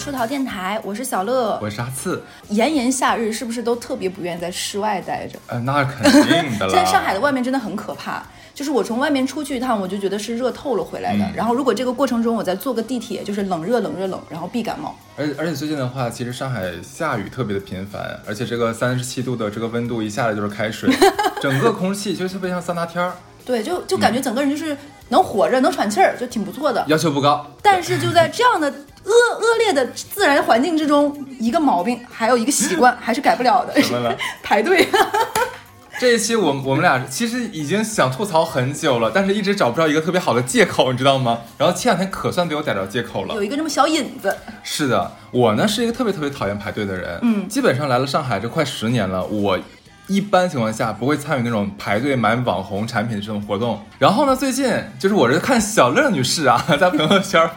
出逃电台，我是小乐。我是阿次。炎炎夏日是不是都特别不愿意在室外待着？呃，那肯定的了。现在上海的外面真的很可怕，就是我从外面出去一趟，我就觉得是热透了回来的。嗯然后如果这个过程中我再坐个地铁，就是冷热冷热冷，然后必感冒。而而且最近的话，其实上海下雨特别的频繁，而且这个三十七度的这个温度一下来就是开水，整个空气就特别像桑拿天儿，对，就就感觉整个人就是能活着，能喘气儿，就挺不错的。要求不高。但是就在这样的恶恶劣的自然环境之中，一个毛病，还有一个习惯，还是改不了的 什么呢，排队。这一期我我们俩其实已经想吐槽很久了，但是一直找不着一个特别好的借口，你知道吗？然后前两天可算被我逮着借口了有。一个这么小引子，是的，我呢是一个特别特别讨厌排队的人，嗯基本上来了上海这快十年了，我一般情况下不会参与那种排队买网红产品的这种活动。然后呢，最近就是我是看小乐女士啊，在朋友圈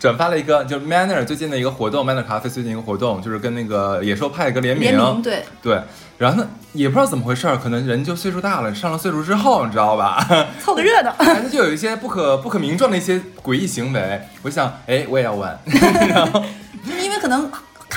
转发了一个就是 Manner 最近的一个活动，Manner 咖啡最近一个活动，就是跟那个野兽派一个联名，联名对，对。然后呢，也不知道怎么回事儿，可能人就岁数大了，上了岁数之后，你知道吧？凑个热闹。哎，他就有一些不可不可名状的一些诡异行为。我想，哎，我也要玩。然 后因为可能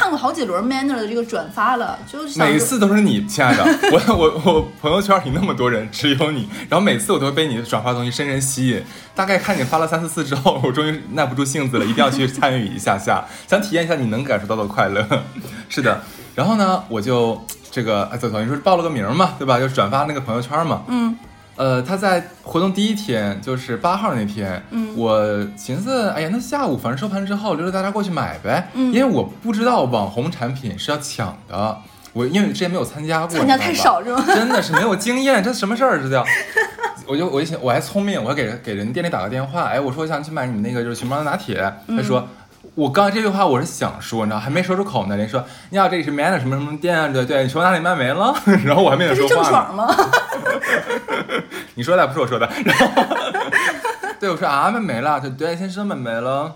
看过好几轮 Manner 的这个转发了，就是每次都是你，亲爱的，我 我我朋友圈里那么多人，只有你。然后每次我都会被你转发的东西深深吸引。大概看你发了三四次之后，我终于耐不住性子了，一定要去参与一下下，想体验一下你能感受到的快乐。是的，然后呢，我就这个哎，等等于说是报了个名嘛，对吧？就转发那个朋友圈嘛。嗯呃，他在活动第一天，就是八号那天，嗯我寻思，哎呀，那下午反正收盘之后，溜溜大家过去买呗，嗯因为我不知道网红产品是要抢的，我因为之前没有参加过，参加太少是吗？真的是没有经验，这什么事儿这叫？我就我就想，我还聪明，我还给给人店里打个电话，哎，我说我想去买你们那个就是熊猫的拿铁，他说。我刚这句话我是想说，你知道，还没说出口呢。人说你好，这里是 Man 的什么什么店啊？对对，你说哪里卖没了？然后我还没有说话呢。郑爽吗？你说的不是我说的。然后，对我说啊，卖没了。对对，先生卖没了。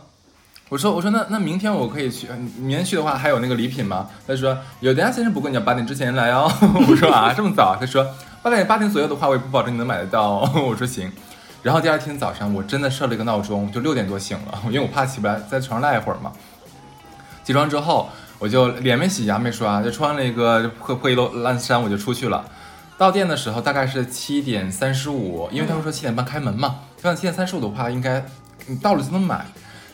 我说我说那那明天我可以去，明天去的话还有那个礼品吗？他说有的呀，先生，不过你要八点之前来哦。我说啊，这么早？他说八点八点左右的话，我也不保证你能买得到哦。我说行。然后第二天早上我真的设了一个闹钟，就六点多醒了，因为我怕起不来，在床上赖一会儿嘛。起床之后，我就脸没洗，牙没刷，就穿了一个破破衣漏烂衫，我就出去了。到店的时候大概是七点三十五，因为他们说七点半开门嘛，像七点三十五的话，应该你到了就能买。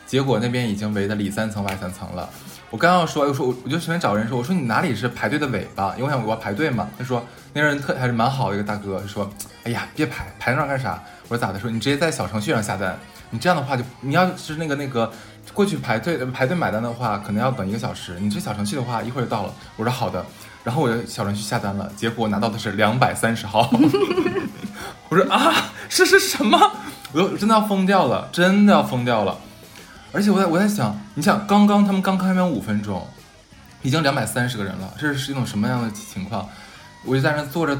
结果那边已经围的里三层外三层了。我刚要说，我说我我就随便找人说，我说你哪里是排队的尾巴？因为我想我要排队嘛。他说那人特还是蛮好的一个大哥，他说，哎呀别排，排那干啥？我说咋的？说你直接在小程序上下单，你这样的话就你要是那个那个过去排队排队买单的话，可能要等一个小时。你这小程序的话，一会儿就到了。我说好的，然后我就小程序下单了，结果我拿到的是两百三十号。我说啊，是是什么？我都真的要疯掉了，真的要疯掉了。而且我在我在想，你想刚刚他们刚开门五分钟，已经两百三十个人了，这是一种什么样的情况？我就在那坐着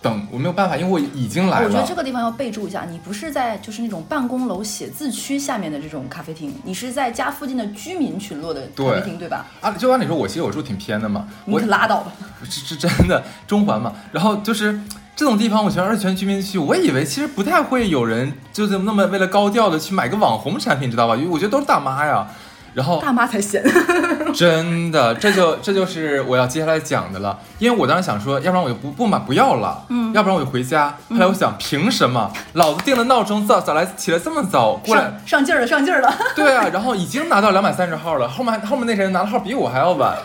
等，我没有办法，因为我已经来了。我觉得这个地方要备注一下，你不是在就是那种办公楼写字区下面的这种咖啡厅，你是在家附近的居民群落的咖啡厅，对吧？啊，就按理说，我其实我住挺偏的嘛，你可拉倒吧！是是真的中环嘛。然后就是这种地方，我觉得二泉居民区，我以为其实不太会有人就是那么为了高调的去买个网红产品，知道吧？因为我觉得都是大妈呀。然后大妈才闲。真的，这就这就是我要接下来讲的了。因为我当时想说，要不然我就不不买不要了，嗯要不然我就回家。后来我想，凭什么？老子定了闹钟，早早来起来这么早过来上，上劲儿了，上劲儿了！对啊，然后已经拿到两百三十号了，后面后面那人拿的号比我还要晚，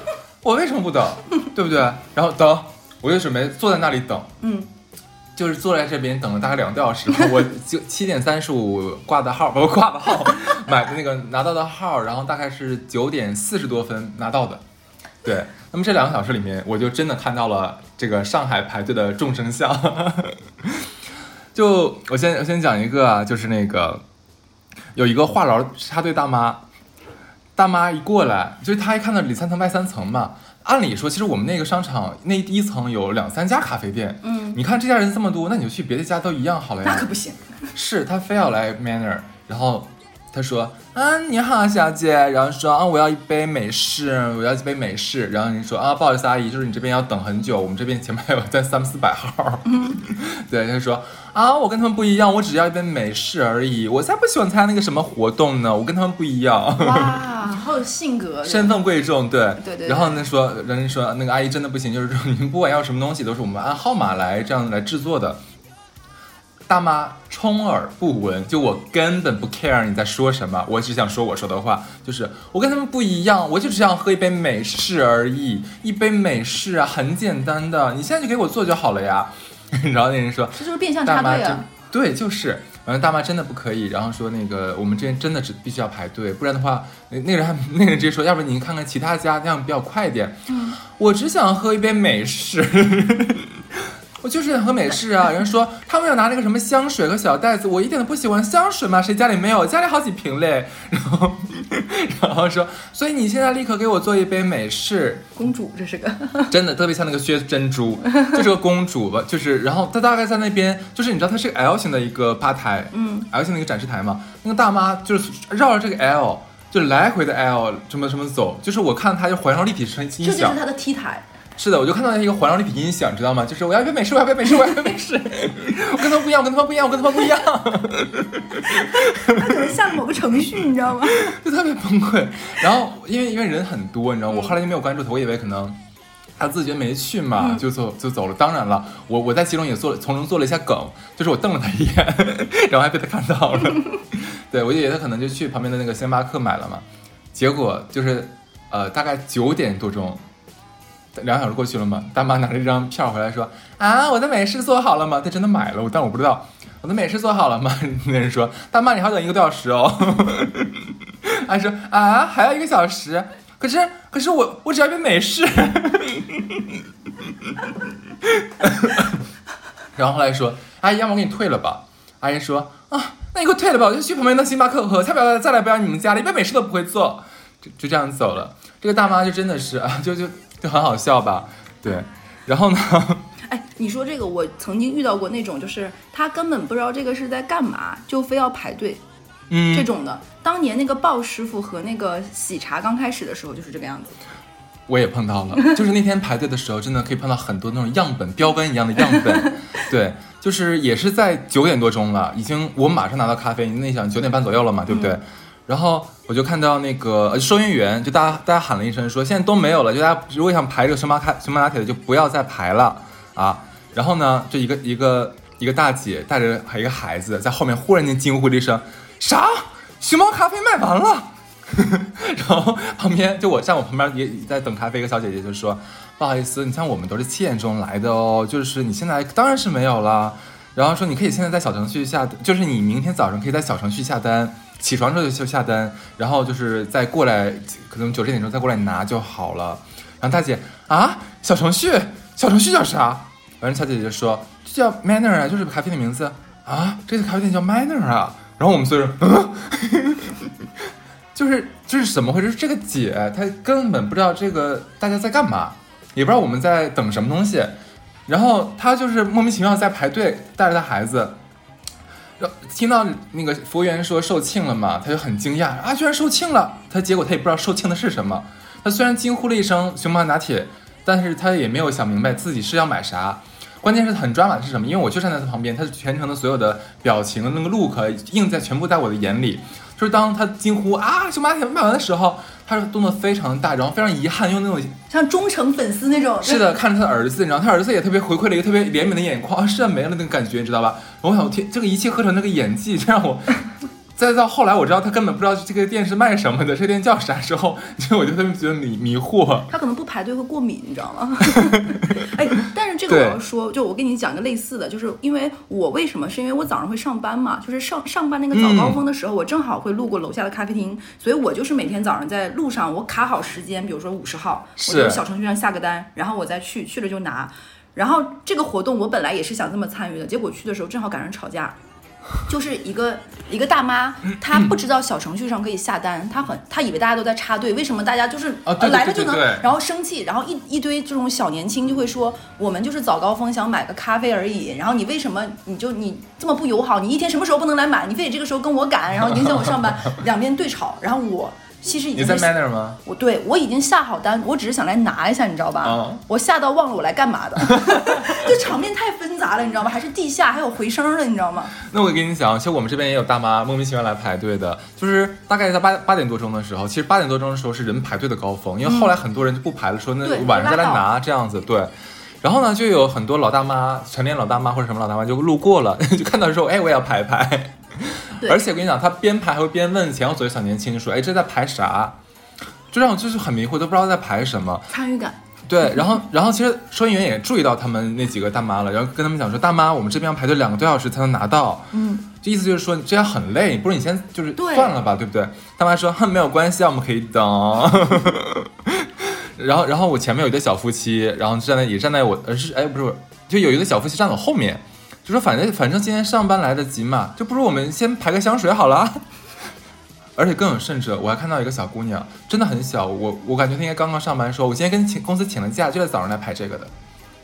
我为什么不等？对不对？然后等，我就准备坐在那里等，嗯，就是坐在这边等了大概两个多小时，我就七点三十五挂的号，不挂的号，买的那个拿到的号，然后大概是九点四十多分拿到的。对，那么这两个小时里面，我就真的看到了这个上海排队的众生相。就我先我先讲一个啊，就是那个有一个话痨插队大妈，大妈一过来，就是她一看到里三层外三层嘛。按理说，其实我们那个商场那第一层有两三家咖啡店，嗯，你看这家人这么多，那你就去别的家都一样好了呀。那可不行。是他非要来 Manner，然后他说啊，你好，小姐，然后说啊，我要一杯美式，我要一杯美式，然后你说啊，不好意思，阿姨，就是你这边要等很久，我们这边前面还有在三四百号。对，他说啊，我跟他们不一样，我只要一杯美式而已，我才不喜欢参加那个什么活动呢，我跟他们不一样。哇，好有性格，身份贵重，对对对。然后呢说，人家说那个阿姨真的不行，就是说你们不管要什么东西，都是我们按号码来这样来制作的。大妈充耳不闻，就我根本不 care 你在说什么，我只想说我说的话，就是我跟他们不一样，我就只想喝一杯美式而已，一杯美式啊，很简单的，你现在就给我做就好了呀。然后那人说，这就是变相插队啊。对，就是，然后大妈真的不可以，然后说那个我们这边真的只必须要排队，不然的话，那那人还 那个人直接说，要不您看看其他家，这样比较快一点。嗯，我只想喝一杯美式。我就是喝美式啊！人说他们要拿那个什么香水和小袋子，我一点都不喜欢香水嘛，谁家里没有？家里好几瓶嘞。然后，然后说，所以你现在立刻给我做一杯美式。公主，这是个 真的特别像那个薛珍珠，就是个公主吧？就是，然后她大概在那边，就是你知道它是个 L 型的一个吧台，嗯，L 型的一个展示台嘛。那个大妈就是绕着这个 L，就来回的 L 什么什么走，就是我看她就环绕立体声音响，这就是她的 T 台。是的，我就看到一个环绕立体音响，知道吗？就是我要一杯美式，我要一杯美式，我要一杯美式。我跟他们不一样，我跟他们不一样，我跟他们不一样。他可能下了某个程序，你知道吗？就特别崩溃。然后因为因为人很多，你知道，我后来就没有关注他，我以为可能他自觉没去嘛，就走就走了。当然了，我我在其中也做从中做了一下梗，就是我瞪了他一眼，然后还被他看到了。对，我以为他可能就去旁边的那个星巴克买了嘛，结果就是呃大概九点多钟。两个小时过去了嘛，大妈拿着一张票回来说：“啊，我的美式做好了吗？”他真的买了，但我不知道我的美式做好了吗？那人说：“大妈，你还等一个多小时哦。”还说：“啊，还要一个小时？可是，可是我我只要一杯美式。”然后后来说：“阿姨，要么我给你退了吧。”阿姨说：“啊，那你给我退了吧，我就去旁边的星巴克喝，才不要再来不要你们家了，一杯美式都不会做。”就就这样走了。这个大妈就真的是啊，就就。就很好笑吧，对，然后呢？哎，你说这个，我曾经遇到过那种，就是他根本不知道这个是在干嘛，就非要排队，嗯，这种的。当年那个鲍师傅和那个喜茶刚开始的时候就是这个样子。我也碰到了，就是那天排队的时候，真的可以碰到很多那种样本标本一样的样本。对，就是也是在九点多钟了，已经我马上拿到咖啡，你那想九点半左右了嘛，对不对？然后我就看到那个收银员，就大家大家喊了一声，说现在都没有了，就大家如果想排这个星巴克星巴拿铁的，就不要再排了啊。然后呢，就一个一个一个大姐带着一个孩子在后面，忽然间惊呼了一声：“啥？熊猫咖啡卖完了？” 然后旁边就我站我旁边也在等咖啡，一个小姐姐就说：“不好意思，你像我们都是七点钟来的哦，就是你现在当然是没有了。然后说你可以现在在小程序下，就是你明天早上可以在小程序下单。”起床之后就下单，然后就是再过来，可能九十点钟再过来拿就好了。然后大姐啊，小程序，小程序叫啥？完了，小姐姐说就叫 Manner 啊，就是咖啡的名字啊。这个咖啡店叫 Manner 啊。然后我们所有人，就是就是怎么回事？这个姐她根本不知道这个大家在干嘛，也不知道我们在等什么东西。然后她就是莫名其妙在排队，带着她孩子。听到那个服务员说售罄了嘛，他就很惊讶啊，居然售罄了！他结果他也不知道售罄的是什么。他虽然惊呼了一声“熊猫拿铁”，但是他也没有想明白自己是要买啥。关键是很抓马的是什么？因为我就站在他旁边，他全程的所有的表情那个 look 映在全部在我的眼里。就是当他惊呼啊，熊猫拿铁卖完的时候。他的动作非常大，然后非常遗憾，用那种像忠诚粉丝那种。是的，看着他的儿子，然后他儿子也特别回馈了一个特别怜悯的眼眶，啊，是没了那个感觉，你知道吧？我想，天，这个一气呵成，那个演技，这让我。再到后来，我知道他根本不知道这个店是卖什么的，这店叫啥之后，就我就特别觉得迷迷惑。他可能不排队会过敏，你知道吗？哎，但是这个我要说，就我跟你讲个类似的，就是因为我为什么？是因为我早上会上班嘛，就是上上班那个早高峰的时候，我正好会路过楼下的咖啡厅，所以我就是每天早上在路上，我卡好时间，比如说五十号，我就小程序上下个单，然后我再去，去了就拿。然后这个活动我本来也是想这么参与的，结果去的时候正好赶上吵架。就是一个一个大妈，她不知道小程序上可以下单，她很她以为大家都在插队，为什么大家就是啊对对来了就能然后生气，然后一一堆这种小年轻就会说，我们就是早高峰想买个咖啡而已，然后你为什么你就你这么不友好？你一天什么时候不能来买？你非得这个时候跟我赶，然后影响我上班，两边对吵，然后我其实已你在 Manner 吗？我对我已经下好单，我只是想来拿一下，你知道吧？哦我下到忘了我来干嘛的，这场面太纷杂了，你知道吗？还是地下还有回声的，你知道吗？那我跟你讲，其实我们这边也有大妈莫名其妙来排队的，就是大概在八八点多钟的时候，其实八点多钟的时候是人排队的高峰，因为后来很多人就不排了，说那晚上再来拿这样子，对。然后呢，就有很多老大妈、成年老大妈或者什么老大妈就路过了，就看到说，哎，我也要排排。对而且我跟你讲，他边排还会边问前后左右小年轻说，哎，这在排啥？就让我就是很迷惑，都不知道在排什么。参与感，对，然后然后其实收银员也注意到他们那几个大妈了，然后跟他们讲说，大妈，我们这边要排队两个多小时才能拿到。嗯，这意思就是说你这样很累，不如你先就是算了吧，对不对？大妈说，哼，没有关系啊，我们可以等。然后然后我前面有一对小夫妻，然后站在也站在我呃是哎不是，就有一对小夫妻站在我后面，就说反正反正今天上班来得及嘛，就不如我们先排个香水好了。而且更有甚者，我还看到一个小姑娘，真的很小，我我感觉她应该刚刚上班，说我今天跟请公司请了假，就在早上来排这个的。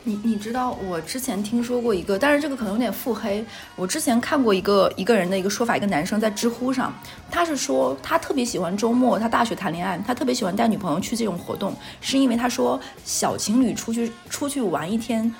你你知道我之前听说过一个，但是这个可能有点腹黑。我之前看过一个一个人的一个说法，一个男生在知乎上，他是说他特别喜欢周末，他大学谈恋爱，他特别喜欢带女朋友去这种活动，是因为他说小情侣出去出去玩一天，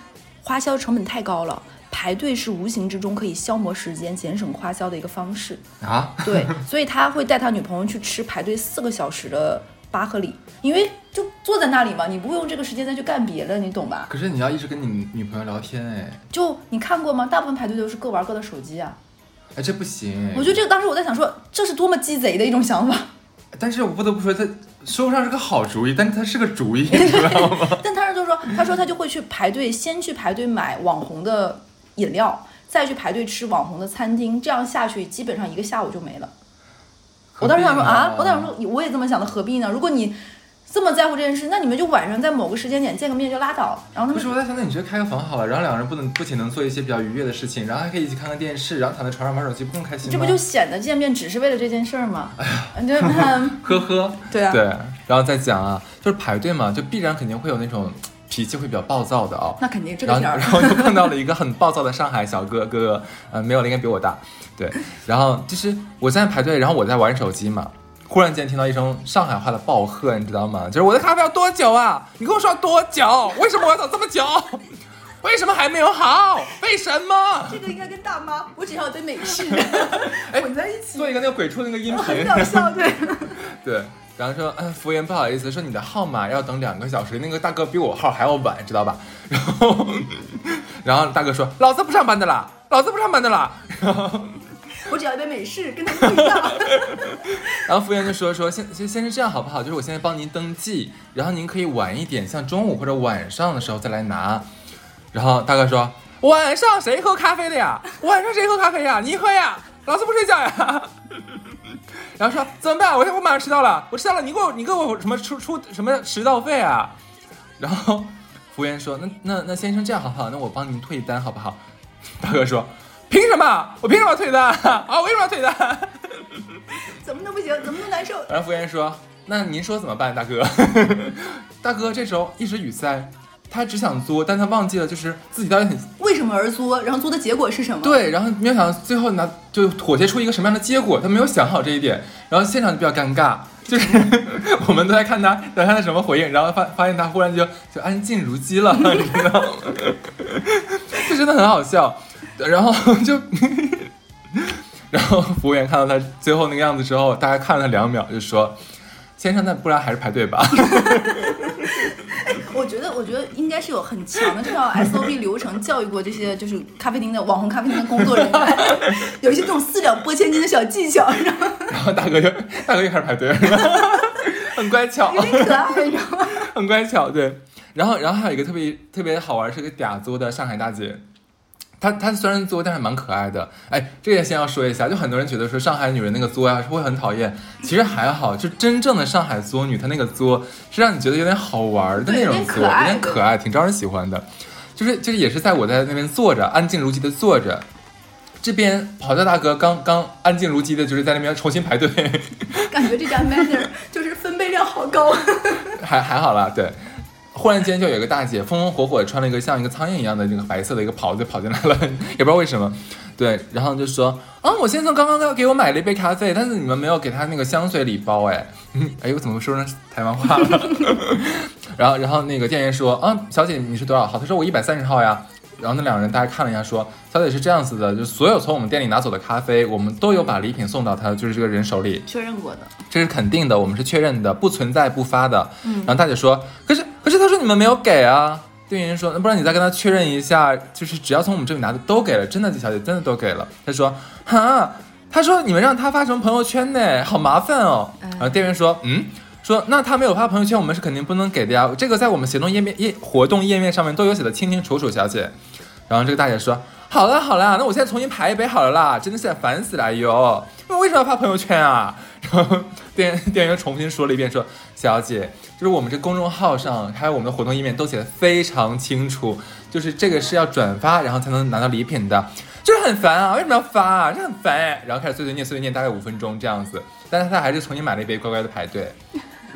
花销成本太高了。排队是无形之中可以消磨时间、节省花销的一个方式。啊，对，所以他会带他女朋友去吃排队四个小时的巴赫里，因为就坐在那里嘛，你不用这个时间再去干别的，你懂吧？可是你要一直跟你女朋友聊天，哎，就你看过吗？大部分排队都是各玩各的手机啊。哎，这不行。我觉得这个当时我在想说，这是多么鸡贼的一种想法。但是我不得不说，他说不上是个好主意，但他是个主意，你知道吗？但他是就是说，他说他就会去排队，先去排队买网红的饮料，再去排队吃网红的餐厅，这样下去基本上一个下午就没了。我当时想说啊，我当时说我也这么想的，何必呢？如果你这么在乎这件事，那你们就晚上在某个时间点见个面就拉倒。然后他们不是我在想，那你觉得开个房好了，然后两个人不能不仅能做一些比较愉悦的事情，然后还可以一起看看电视，然后躺在床上玩手机，不更开心吗？这不就显得见面只是为了这件事儿吗？你就看，呵呵，对啊，对，然后再讲啊，就是排队嘛，就必然肯定会有那种脾气会比较暴躁的哦。那肯定这个点儿然。后就碰到了一个很暴躁的上海小哥哥，呃，没有了，应该比我大，对。然后就是我在排队，然后我在玩手机嘛，忽然间听到一声上海话的暴喝，你知道吗？就是我的咖啡要多久啊？你跟我说要多久？为什么我要等这么久？为什么还没有好？为什么？这个应该跟大妈，我只要对美式 哎混在一起，做一个那个鬼畜那个音频很频，搞笑，对。对。然后说，嗯，服务员不好意思，说你的号码要等两个小时，那个大哥比我号还要晚，知道吧？然后，然后大哥说，老子不上班的啦，老子不上班的啦。然后。我只要一杯美式，跟他们不一样。然后服务员就说说先先先是这样好不好？就是我现在帮您登记，然后您可以晚一点，像中午或者晚上的时候再来拿。然后大哥说晚上谁喝咖啡的呀？晚上谁喝咖啡呀？你喝呀？老子不睡觉呀。然后说怎么办？我我马上迟到了，我迟到了，你给我你给我什么出出什么迟到费啊？然后服务员说那那那先生这样好不好？那我帮您退单好不好？大哥说凭什么？我凭什么要退单 啊？我为什么要退单？怎么都不行，怎么都难受。然后服务员说：“那您说怎么办，大哥？”大哥这时候一时语塞，他只想作，但他忘记了就是自己到底很为什么而作？然后作的结果是什么？，对，然后没有想到最后拿就妥协出一个什么样的结果，他没有想好这一点，然后现场就比较尴尬，就是我们都在看他等他的什么回应，然后发发现他忽然就就安静如鸡了，你知道吗？这真的很好笑，然后就。然后服务员看到他最后那个样子之后，大概看了他两秒，就说：“先生，那不然还是排队吧。我觉得，我觉得应该是有很强的这套 SOP 流程教育过这些就是咖啡厅的网红咖啡厅的工作人员，有一些这种四两拨千斤的小技巧，你知道吗？”然后大哥就大哥就开始排队，很乖巧，有点可爱，你知道吗？很乖巧，对。然后，然后还有一个特别特别好玩，是个嗲作的上海大姐。她她虽然作，但是蛮可爱的。哎，这个先要说一下，就很多人觉得说上海女人那个作呀、会很讨厌，其实还好，就真正的上海作女，她那个作是让你觉得有点好玩的那种作，有有点可爱点可爱，挺招人喜欢的。就是就是也是在我在那边坐着，安静如鸡的坐着。这边跑调大哥刚刚安静如鸡的，就是在那边重新排队，感觉这家 Manner 就是分贝量好高。还还好啦，对。忽然间就有一个大姐风风火火穿了一个像一个苍蝇一样的那个白色的一个袍子跑进来了，也不知道为什么。对，然后就说啊，我先生刚刚给我买了一杯咖啡，但是你们没有给他那个香水礼包哎，哎我怎么说成台湾话了？然后然后那个店员说啊，小姐你是多少号？他说我一百三十号呀。然后那两个人大家看了一下，说小姐是这样子的，就所有从我们店里拿走的咖啡，我们都有把礼品送到他就是这个人手里，确认过的，这是肯定的，我们是确认的，不存在不发的。嗯，然后大姐说，可是可是他说你们没有给啊。店员说，那不然你再跟他确认一下，就是只要从我们这里拿的都给了，真的，小姐真的都给了。他说，哈，他说你们让他发什么朋友圈呢？好麻烦哦。然后店员说，嗯。说那他没有发朋友圈，我们是肯定不能给的呀。这个在我们行动页面页活动页面上面都有写的清清楚楚，小姐。然后这个大姐说好了好了，那我现在重新排一杯好了啦，真的是烦死了哎呦，那为什么要发朋友圈啊？然后店店员重新说了一遍，说小姐，就是我们这公众号上还有我们的活动页面都写的非常清楚，就是这个是要转发然后才能拿到礼品的，就是很烦啊，为什么要发啊？这很烦。然后开始碎碎念碎碎念，大概五分钟这样子，但是他还是重新买了一杯，乖乖的排队。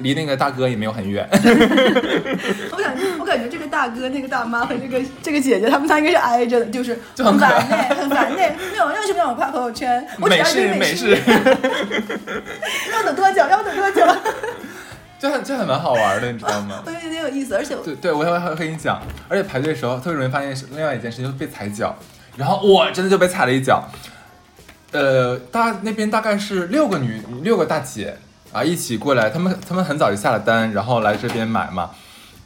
离那个大哥也没有很远，我感觉我感觉这个大哥、那个大妈和这个这个姐姐，他们仨应该是挨着的，就是很烦呢，很烦呢。没有，为什么让我发朋友圈？美式美式，要等多久？要等多久？就很就很蛮好玩的，你知道吗？我觉得有意思，而且对对，我还会和你讲，而且排队的时候特别容易发现是另外一件事情，就是被踩脚。然后我真的就被踩了一脚。呃，大那边大概是六个女六个大姐。啊，一起过来，他们他们很早就下了单，然后来这边买嘛。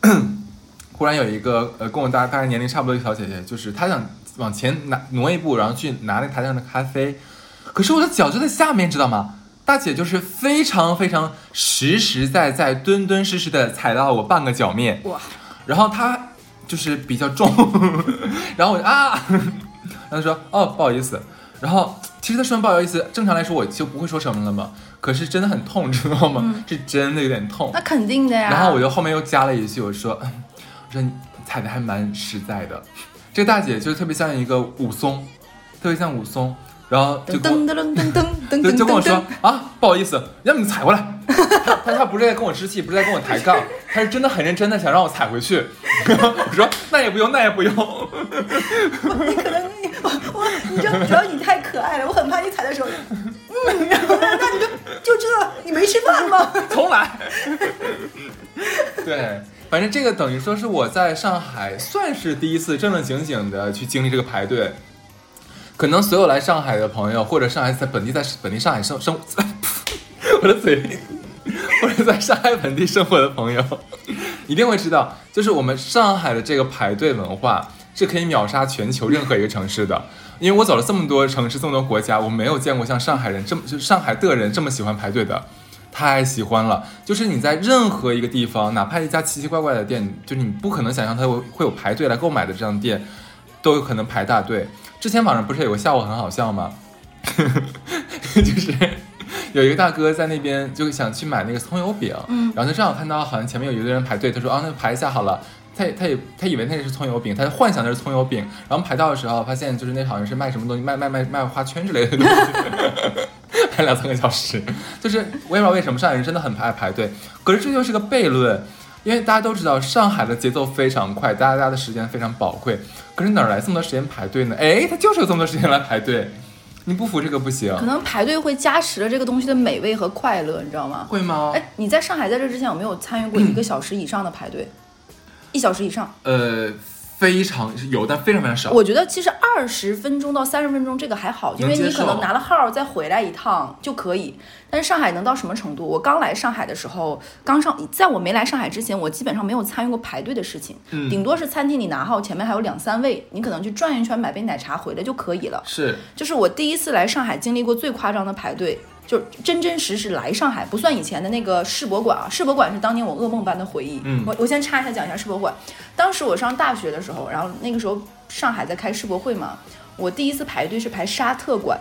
忽然有一个呃，跟我大大概年龄差不多的小姐姐，就是她想往前拿挪一步，然后去拿那台上的咖啡，可是我的脚就在下面，知道吗？大姐就是非常非常实实在在、敦敦实实的踩到我半个脚面，哇！然后她就是比较重，然后我啊，然后说哦不好意思，然后其实他说完不好意思，正常来说我就不会说什么了嘛。可是真的很痛，知道吗？是真的有点痛。那肯定的呀。然后我就后面又加了一句，我说：“我说你踩的还蛮实在的。”这个大姐就特别像一个武松，特别像武松，然后就噔噔噔噔噔噔，就跟我说：“啊，不好意思，让你踩过来。” 他他不是在跟我置气，不是在跟我抬杠，他是真的很认真的想让我踩回去。我说：“那也不用，那也不用。”你可能你我我，你就主要你太可爱了，我很怕你踩的时候。嗯，然后那你就就这，你没吃饭吗？重来。对，反正这个等于说是我在上海算是第一次正正经经的去经历这个排队。可能所有来上海的朋友，或者上海在本地在本地上海生生，我的嘴，或者在上海本地生活的朋友，一定会知道，就是我们上海的这个排队文化是可以秒杀全球任何一个城市的。因为我走了这么多城市，这么多国家，我没有见过像上海人这么就是上海的人这么喜欢排队的，太喜欢了。就是你在任何一个地方，哪怕一家奇奇怪怪的店，就是你不可能想象它会会有排队来购买的这样店，都有可能排大队。之前网上不是有个笑话很好笑吗？就是有一个大哥在那边就想去买那个葱油饼，嗯，然后他正好看到好像前面有一个人排队，他说啊，那排一下好了。他他也他以为那是葱油饼，他幻想那是葱油饼，然后排到的时候发现就是那好像是卖什么东西，卖卖卖卖花圈之类的东西，排两三个小时，就是我也不知道为什么上海人真的很爱排队，可是这就是个悖论，因为大家都知道上海的节奏非常快，大家的时间非常宝贵，可是哪来这么多时间排队呢？哎，他就是有这么多时间来排队，你不服这个不行。可能排队会加持了这个东西的美味和快乐，你知道吗？会吗？哎，你在上海在这之前有没有参与过一个小时以上的排队？一小时以上，呃，非常有，但非常非常少。我觉得其实二十分钟到三十分钟这个还好，因为你可能拿了号再回来一趟就可以。但是上海能到什么程度？我刚来上海的时候，刚上，在我没来上海之前，我基本上没有参与过排队的事情，顶多是餐厅里拿号，前面还有两三位，你可能去转一圈买杯奶茶回来就可以了。是，就是我第一次来上海经历过最夸张的排队。就真真实实来上海，不算以前的那个世博馆啊，世博馆是当年我噩梦般的回忆。嗯，我我先插一下讲一下世博馆。当时我上大学的时候，然后那个时候上海在开世博会嘛，我第一次排队是排沙特馆。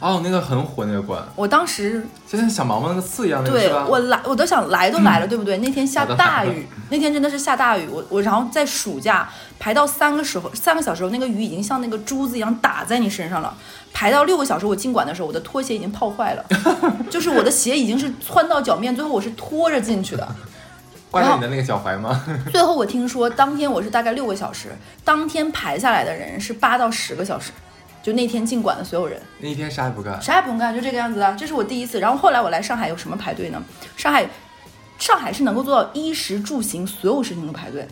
哦，那个很火那个馆，我当时就像小毛毛那个刺一样的，对？我来，我都想来都来了，对不对？那天下大雨，那天真的是下大雨。我我然后在暑假排到三个时候，三个小时后，那个雨已经像那个珠子一样打在你身上了。排到六个小时，我进馆的时候，我的拖鞋已经泡坏了，就是我的鞋已经是穿到脚面，最后我是拖着进去的。挂着你的那个脚踝吗？最后我听说，当天我是大概六个小时，当天排下来的人是八到十个小时，就那天进馆的所有人。那一天啥也不干，啥也不用干，就这个样子的。这是我第一次。然后后来我来上海有什么排队呢？上海，上海是能够做到衣食住行所有事情都排队，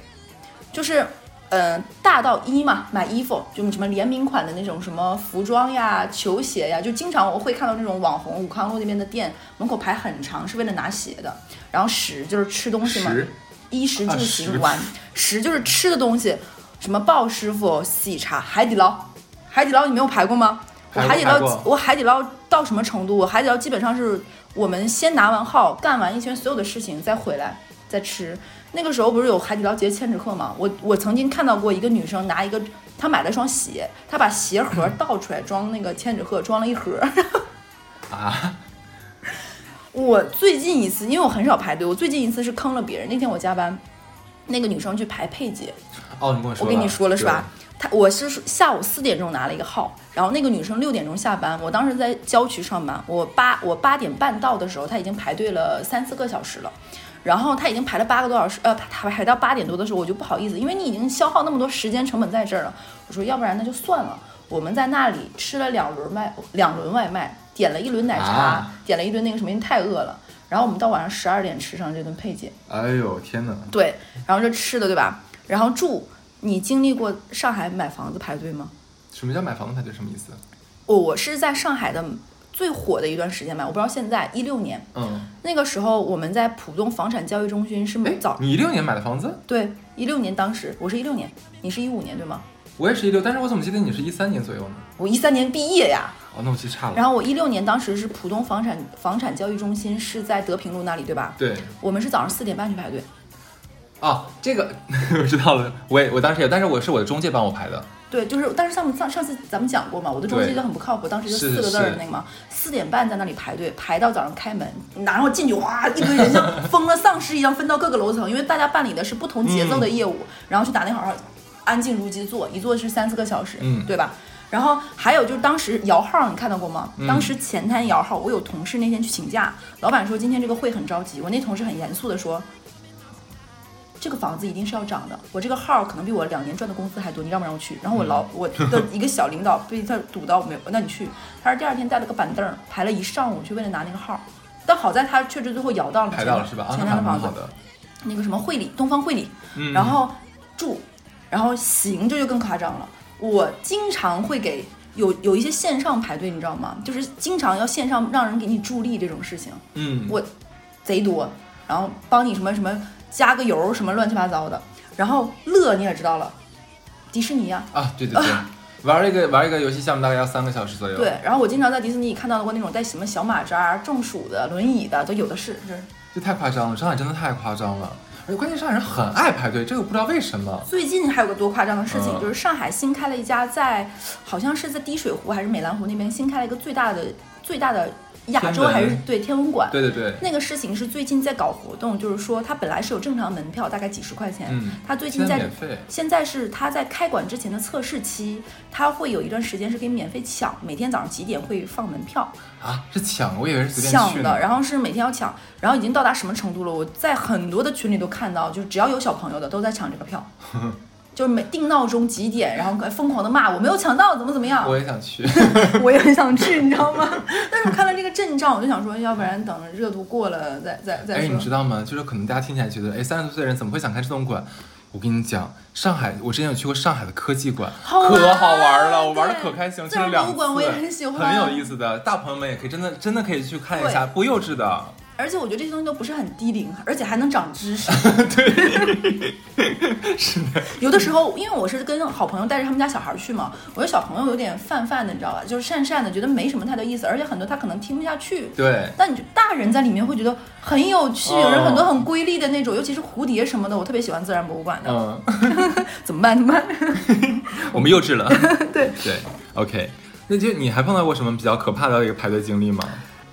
就是。嗯，大到衣嘛，买衣服就什么联名款的那种什么服装呀、球鞋呀，就经常我会看到那种网红武康路那边的店门口排很长，是为了拿鞋的。然后食就是吃东西嘛，衣食住行玩，食就是吃的东西，什么鲍师傅、喜茶、海底捞，海底捞你没有排过吗？我海底捞，我海底捞到什么程度？我海底捞基本上是我们先拿完号，干完一圈所有的事情，再回来再吃。那个时候不是有海底捞节千纸鹤吗？我我曾经看到过一个女生拿一个，她买了双鞋，她把鞋盒倒出来装那个千纸鹤，装了一盒。啊，我最近一次，因为我很少排队，我最近一次是坑了别人。那天我加班，那个女生去排配姐，哦，你跟我说，我跟你说了是吧？？她我是下午四点钟拿了一个号，然后那个女生六点钟下班，我当时在郊区上班，我八我八点半到的时候，她已经排队了三四个小时了，然后她已经排了八个多小时，呃，排排到八点多的时候，我就不好意思，因为你已经消耗那么多时间成本在这儿了，我说要不然那就算了，我们在那里吃了两轮外两轮外卖，点了一轮奶茶，啊点了一顿那个什么，因为太饿了，然后我们到晚上十二点吃上这顿配件。哎呦天哪！对，然后这吃的对吧？然后住，你经历过上海买房子排队吗？什么叫买房子排队？什么意思？我我是在上海的最火的一段时间买，我不知道现在一六年嗯，那个时候我们在浦东房产交易中心是哎早，你一六年买的房子？对一六年当时我是一六年，你是一五年对吗？我也是一六，但是我怎么记得你是一三年左右呢？我一三年毕业呀，哦，那我记差了。然后我一六年当时是浦东房产房产交易中心是在德平路那里对吧？对，我们是早上四点半去排队，哦，这个 我知道了，我也我当时也，但是我是我的中介帮我排的。对，就是，但是上上上次咱们讲过嘛，我的中介就很不靠谱，当时就四个字儿的那个嘛，四点半在那里排队，排到早上开门，然后进去哇一堆人像疯了丧尸一样分到各个楼层，因为大家办理的是不同节奏的业务，然后去打那号安静如鸡坐，一坐是三四个小时，嗯对吧？然后还有就是当时摇号，你看到过吗？嗯当时前台摇号，我有同事那天去请假，老板说今天这个会很着急，我那同事很严肃的说。这个房子一定是要涨的，我这个号可能比我两年赚的工资还多，你让不让我去？然后我老我的 一个小领导被他堵到没有，那你去。他是第二天带了个板凳儿，排了一上午，去为了拿那个号。但好在他确实最后摇到了排到了是吧？前台的房子还蛮好，的。那个什么汇理，东方汇理，嗯，然后住，然后行，这就更夸张了。我经常会给有有一些线上排队，你知道吗？就是经常要线上让人给你助力这种事情，嗯，我贼多，然后帮你什么什么加个油什么乱七八糟的。然后乐你也知道了，迪士尼呀、啊，对对对，玩一个玩一个游戏项目大概要三个小时左右。，对。然后我经常在迪士尼看到过那种带什么小马扎、中暑的、轮椅的，都有的是。是这太夸张了，上海真的太夸张了。而且关键上海人很爱排队，这个不知道为什么。最近还有个多夸张的事情，嗯就是上海新开了一家在，好像是在滴水湖还是美兰湖那边新开了一个最大的最大的亚洲还是对天文馆。对对对，那个事情是最近在搞活动，就是说它本来是有正常门票，大概几十块钱，嗯，它最近在现在免费。现在是它在开馆之前的测试期，它会有一段时间是可以免费抢，每天早上几点会放门票啊，是抢，我以为是随便去抢的，。然后是每天要抢，然后已经到达什么程度了？我在很多的群里都看到，就是只要有小朋友的都在抢这个票，就是每定闹钟几点，然后疯狂的骂我没有抢到，怎么怎么样，我也想去，我也很想去，你知道吗？但是我看到这个阵仗，我就想说，要不然等热度过了再再再哎，你。知道吗？就是可能大家听起来觉得，哎，三十多岁的人怎么会想看这种馆？我跟你讲，上海，我之前有去过上海的科技馆，好可好玩了，我玩的可开心了，去自然了两次，博物馆我也很喜欢很有意思的，大朋友们也可以真的真的可以去看一下，不幼稚的。而且我觉得这些东西都不是很低龄，而且还能长知识。对是的，有的时候，因为我是跟好朋友带着他们家小孩去嘛，我的小朋友有点泛泛的，你知道吧？就是讪讪的，觉得没什么太多意思，而且很多他可能听不下去。对，但你就大人在里面会觉得很有趣，哦有人很多很瑰丽的那种，尤其是蝴蝶什么的，我特别喜欢自然博物馆的。嗯，怎么办？怎么办？我们幼稚了。对对，OK。那就你还碰到过什么比较可怕的一个排队经历吗？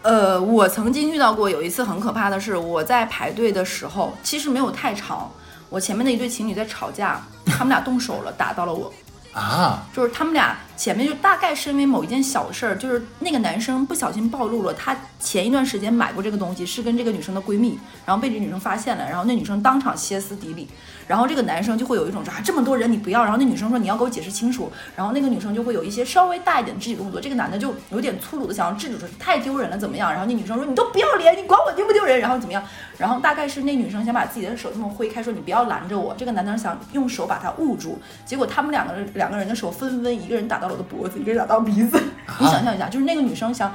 呃，我曾经遇到过有一次很可怕的是，我在排队的时候，其实没有太长，我前面的一对情侣在吵架，他们俩动手了，打到了我。啊，就是他们俩前面就大概是因为某一件小事儿，就是那个男生不小心暴露了他前一段时间买过这个东西是跟这个女生的闺蜜，然后被这女生发现了，然后那女生当场歇斯底里。然后这个男生就会有一种说啊这么多人你不要，然后那女生说你要给我解释清楚，然后那个女生就会有一些稍微大一点肢体动作，这个男的就有点粗鲁的想要制止说太丢人了怎么样，然后那女生说你都不要脸，你管我丢不丢人，然后怎么样，然后大概是那女生想把自己的手这么挥开说你不要拦着我，这个男的想用手把她捂住，结果他们两个两个人的手纷纷一个人打到了我的脖子，一个人打到鼻子，你想象一下，就是那个女生想。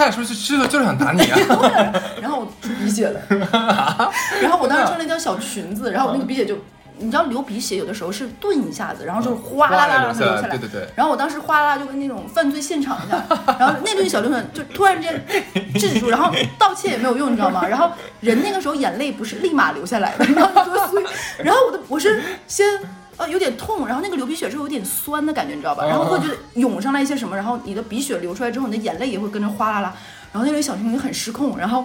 他俩说是知道就是想打你啊，然后我出鼻血了，然后我当时穿了一条小裙子，然后我那个鼻血就，你知道流鼻血有的时候是顿一下子，然后就是哗啦啦让它流下来，对对对，然后我当时哗啦啦就跟那种犯罪现场一样，然后那对小流氓就突然之间制止住，然后道歉也没有用，你知道吗？然后人那个时候眼泪不是立马流下来的，然后我的我是先。呃，有点痛，然后那个流鼻血是有点酸的感觉，你知道吧？然后会觉得涌上来一些什么，然后你的鼻血流出来之后，你的眼泪也会跟着哗啦啦，然后那个小情侣很失控，然后。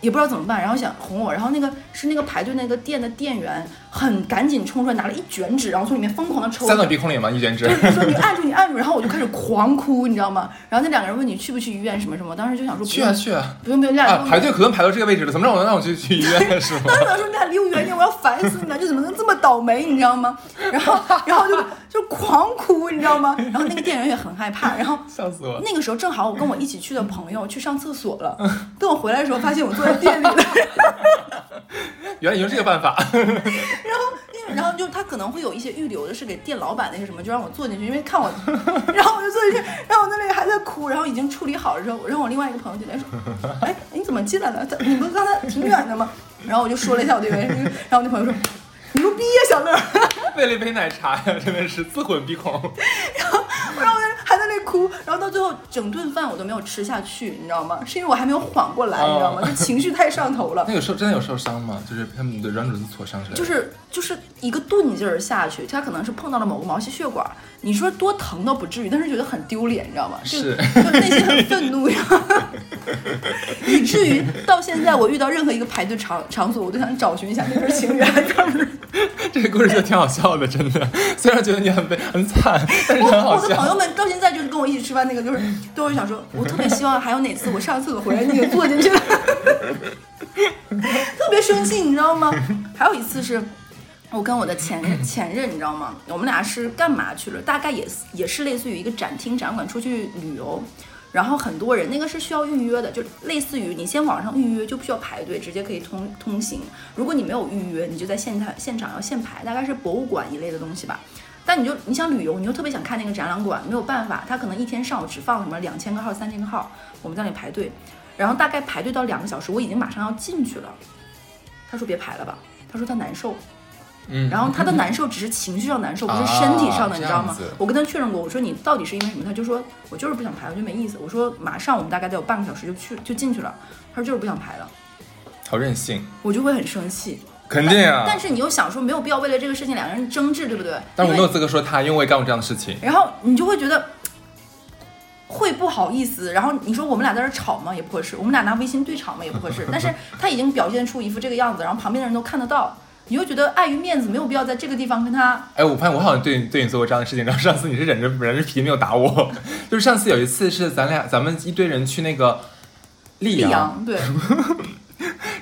也不知道怎么办，然后想哄我，然后那个是那个排队那个店的店员，很赶紧冲出来拿了一卷纸，然后从里面疯狂的抽。塞到鼻孔里吗？一卷纸。对，说你按住，你按住，然后我就开始狂哭，你知道吗？然后那两个人问你去不去医院什么什么，当时就想说去啊去啊，不用不用，俩排队可能排到这个位置了，怎么让我让我去去医院是吗？当时想说你俩离我远点，我要烦死你了，就怎么能这么倒霉，你知道吗？然后然后就就狂哭，你知道吗？然后那个店员也很害怕，然后笑死我。那个时候正好我跟我一起去的朋友去上厕所了，等我回来的时候发现我坐在店里了。原来用这个办法，然后，因为然后就他可能会有一些预留的是给店老板那些什么，就让我坐进去，因为看我，然后我就坐进去，然后我在那里还在哭，然后已经处理好了之后，我让我另外一个朋友进来说，哎，你怎么进来了？你不是刚才挺远的吗？然后我就说了一下我这边，然后我那朋友说。牛逼呀，小乐！为了一杯奶茶呀，真的是自毁鼻孔。哭，然后到最后整顿饭我都没有吃下去，你知道吗？是因为我还没有缓过来，你知道吗？就情绪太上头了。那有受真的有受伤吗？就是他们的软组织挫伤之类的。就是就是一个钝劲儿下去，他可能是碰到了某个毛细血管。你说多疼倒不至于，但是觉得很丢脸，你知道吗？是，就内心很愤怒呀，以至于到现在我遇到任何一个排队场场所，我都想找寻一下那对情侣。这个故事就挺好笑的，真的。虽然觉得你很悲很惨，但是很好笑。我的朋友们到现在就是跟我一起吃饭那个，就是都会想说，我特别希望还有哪次我上厕所回来那个坐进去了，特别生气，你知道吗？还有一次是。我跟我的前任前任，你知道吗？我们俩是干嘛去了？大概也也是类似于一个展厅展馆出去旅游，然后很多人，那个是需要预约的，就类似于你先网上预约就不需要排队，直接可以通通行。如果你没有预约，你就在现场现场要现排，大概是博物馆一类的东西吧。但你就你想旅游，你就特别想看那个展览馆，没有办法，他可能一天上午只放什么两千个号、三千个号，我们在那里排队，然后大概排队到两个小时，我已经马上要进去了。他说别排了吧，他说他难受。嗯，然后他的难受只是情绪上难受，不是身体上的，你知道吗？我跟他确认过，我说你到底是因为什么？他就说我就是不想排，我觉得没意思。我说马上我们大概得有半个小时就去就进去了。他说就是不想排了，好任性。我就会很生气，肯定啊。但是你又想说没有必要为了这个事情两个人争执，对不对？但我没有资格说他，因为我也干过这样的事情。然后你就会觉得会不好意思。然后你说我们俩在这吵吗？也不合适。我们俩拿微信对吵嘛？也不合适。但是他已经表现出一副这个样子，然后旁边的人都看得到。你又觉得碍于面子，没有必要在这个地方跟他。哎，我发现我好像对对你做过这样的事情。然后上次你是忍着忍着皮没有打我，就是上次有一次是咱俩咱们一堆人去那个溧阳，对。